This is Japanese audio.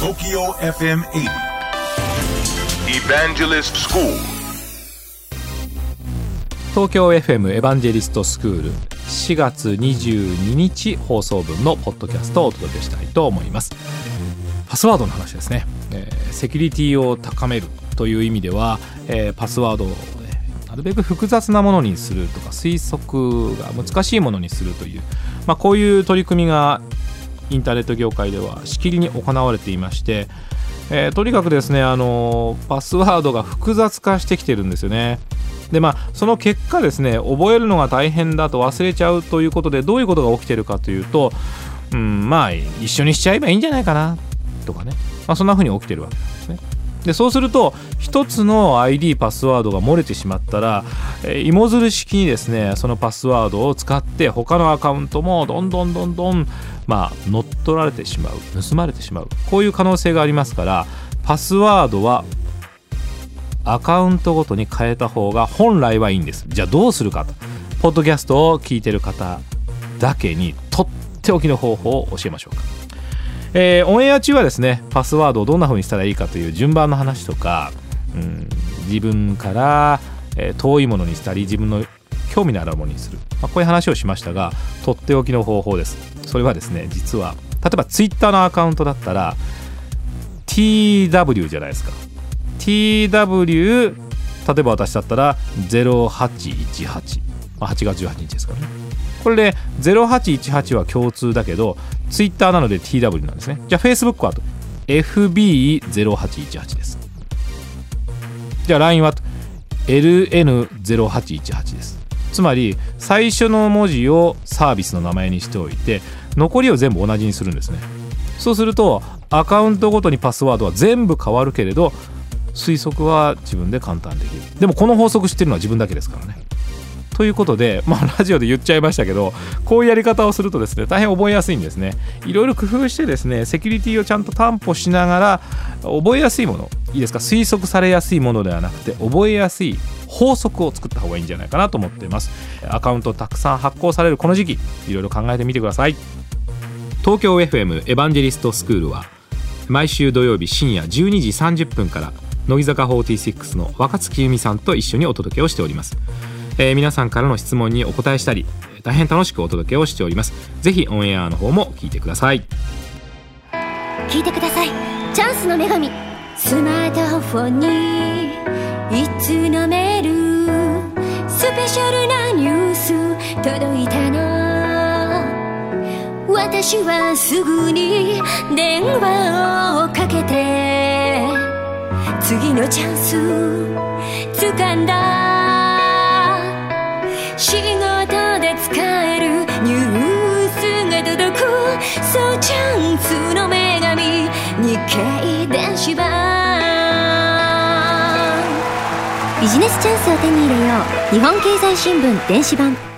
TOKYO FM 80 Evangelist School. 東京 FM エヴァンジェリストスクール4月22日放送分のポッドキャストをお届けしたいと思います。パスワードの話ですね、えーセキュリティを高めるという意味では、えーパスワードをねなるべく複雑なものにするとか推測が難しいものにするという、まあ、こういう取り組みがインターネット業界ではしきりに行われていまして、えーとにかくですねあのパスワードが複雑化してきてるんですよね。でまあその結果ですね覚えるのが大変だと忘れちゃうということでどういうことが起きてるかというと、うん、まあ一緒にしちゃえばいいんじゃないかなとかね、まあ、そんな風に起きてるわけなんですね。でそうすると一つの ID パスワードが漏れてしまったら、えー芋づる式にですねそのパスワードを使って他のアカウントもどんどんどんどんまあ乗っ取られてしまう盗まれてしまう。こういう可能性がありますからパスワードはアカウントごとに変えた方が本来はいいんです。じゃあどうするかと。ポッドキャストを聞いてる方だけにとっておきの方法を教えましょうか。えーオンエア中はですねパスワードをどんな風にしたらいいかという順番の話とか、うん、自分から、え遠いものにしたり自分の興味のあるものにする、まあ、こういう話をしましたがとっておきの方法です。それはですね実は例えばツイッターのアカウントだったら TW じゃないですか。TW 例えば私だったら0818、まあ、8月18日ですからね。これで0818は共通だけどツイッターなので TW なんですね。じゃあ Facebook はと。FB0818 です。じゃあ LINE はと。LN0818 です。つまり最初の文字をサービスの名前にしておいて残りを全部同じにするんですね。そうするとアカウントごとにパスワードは全部変わるけれど推測は自分で簡単できる。でもこの法則知ってるのは自分だけですからね。ということで、まあ、ラジオで言っちゃいましたけどこういうやり方をするとですね大変覚えやすいんですね。いろいろ工夫してですねセキュリティをちゃんと担保しながら覚えやすいものいいですか？推測されやすいものではなくて覚えやすい法則を作った方がいいんじゃないかなと思っています。アカウントたくさん発行されるこの時期いろいろ考えてみてください。東京 FM エヴァンジェリストスクールは毎週土曜日深夜12時30分から乃木坂46の若月由美さんと一緒にお届けをしております、えー皆さんからの質問にお答えしたり大変楽しくお届けをしております。ぜひオンエアの方も聞いてください。聞いてください。チャンスの女神スマートフォンにいつのメールスペシャルなニュース届いたの私はすぐに電話をかけて次のチャンス掴んだ仕事で使えるニュースが届くそうチャンスの女神日経電子版ビジネスチャンスを手に入れよう。日本経済新聞電子版。